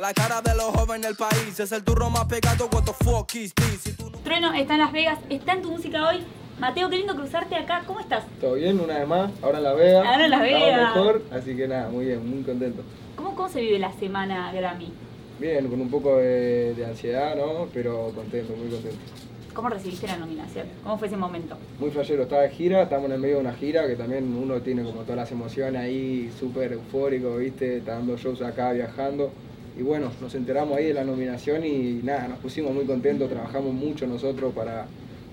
la cara de los jóvenes del país. Es el turro más pegado, what the fuck is this? Trueno está en Las Vegas, está en tu música hoy. Mateo, qué lindo cruzarte acá. ¿Cómo estás? Todo bien, una vez más, ahora en Las Vegas. Ahora en Las Vegas. mejor, así que nada, muy bien, muy contento. ¿Cómo, cómo se vive la semana Grammy? Bien, con un poco de, de ansiedad, ¿no? Pero contento, muy contento. ¿Cómo recibiste la nominación? ¿Cómo fue ese momento? Muy flashero, estaba de gira, estamos en el medio de una gira que también uno tiene como todas las emociones ahí, súper eufórico, ¿viste? Está dando shows acá, viajando. Y bueno, nos enteramos ahí de la nominación y nada, nos pusimos muy contentos, trabajamos mucho nosotros para,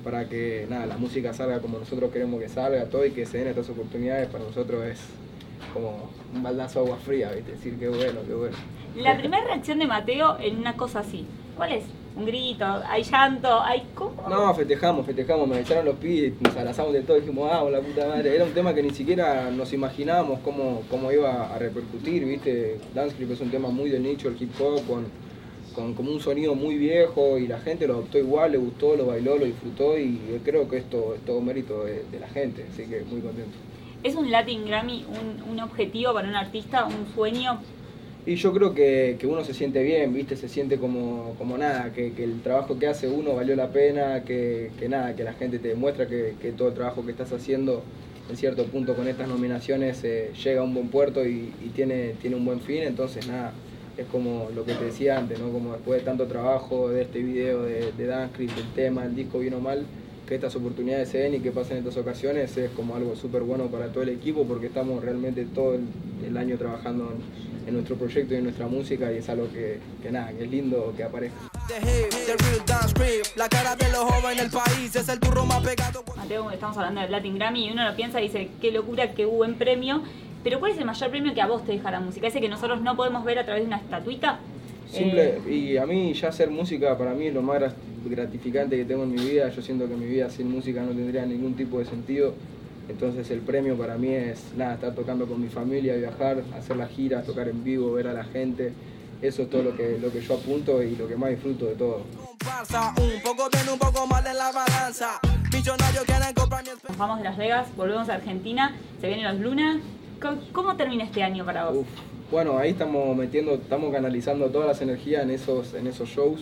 para que nada, la música salga como nosotros queremos que salga, todo y que se den estas oportunidades para nosotros es como un baldazo de agua fría, ¿viste? Decir qué bueno, qué bueno. La primera reacción de Mateo en una cosa así, ¿cuál es? ¿Un grito? ¿Hay llanto? ¿Hay cómo? No, festejamos, festejamos, me echaron los pies, nos abrazamos de todo, dijimos, ah, la puta madre. Era un tema que ni siquiera nos imaginábamos cómo, cómo iba a repercutir, ¿viste? Danceclip es un tema muy de nicho, el hip hop, con, con como un sonido muy viejo y la gente lo adoptó igual, le gustó, lo bailó, lo disfrutó y creo que esto es todo mérito de, de la gente, así que muy contento. ¿Es un Latin Grammy un, un objetivo para un artista, un sueño? Y yo creo que, que uno se siente bien, ¿viste? Se siente como, como nada, que, que el trabajo que hace uno valió la pena, que, que nada, que la gente te demuestra que, todo el trabajo que estás haciendo en cierto punto con estas nominaciones eh, llega a un buen puerto y, tiene, tiene un buen fin, entonces nada, es como lo que te decía antes, ¿no? Como después de tanto trabajo de este video, de, de Danceclip, del tema, el disco bien o mal, que estas oportunidades se den y que pasen en estas ocasiones es como algo súper bueno para todo el equipo porque estamos realmente todo el, el año trabajando en, en nuestro proyecto y en nuestra música y es algo que, que nada, que es lindo que aparezca. De. Mateo, estamos hablando del Latin Grammy y uno lo piensa y dice, qué locura, qué buen premio. Pero ¿cuál es el mayor premio que a vos te deja la música? ¿Ese que nosotros no podemos ver a través de una estatuita? Simple, Eh, y a mí ya hacer música para mí es lo más grat- gratificante que tengo en mi vida. Yo siento que mi vida sin música no tendría ningún tipo de sentido. Entonces el premio para mí es nada, estar tocando con mi familia, viajar, hacer las giras, tocar en vivo, ver a la gente. Eso es todo lo que, lo que yo apunto y lo que más disfruto de todo. Comparsa, un poco bien, un poco mal en la balanza. Millonarios quieren comprar mi Nos vamos de Las Vegas, volvemos a Argentina, se vienen los Luna. ¿Cómo- ¿Cómo termina este año para vos? Uf. Bueno, ahí estamos metiendo, estamos canalizando todas las energías en esos, en esos shows.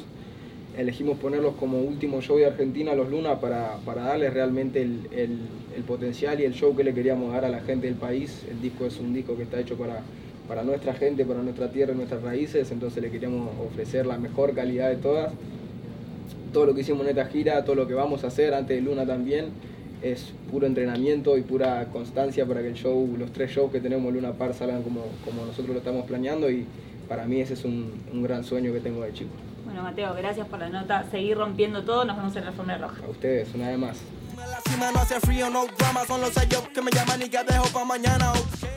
Elegimos ponerlos como último show de Argentina, los Luna, para, para darles realmente el, el- potencial y el show que le queríamos dar a la gente del país. El disco es un disco que está hecho para, para nuestra gente, para nuestra tierra y nuestras raíces, entonces le queríamos ofrecer la mejor calidad de todas. Todo lo que hicimos en esta gira, todo lo que vamos a hacer antes de Luna también, es puro entrenamiento y pura constancia para que el show, los tres shows que tenemos en Luna Par salgan como, como nosotros lo estamos planeando y para mí ese es un, un gran sueño que tengo de chico. Bueno, Mateo, gracias por la nota. Seguir rompiendo todo. Nos vemos en la alfombra roja. A ustedes, una vez más. En la cima no hace frío, no drama, son los sellos que me llaman y que dejo pa' mañana. ok.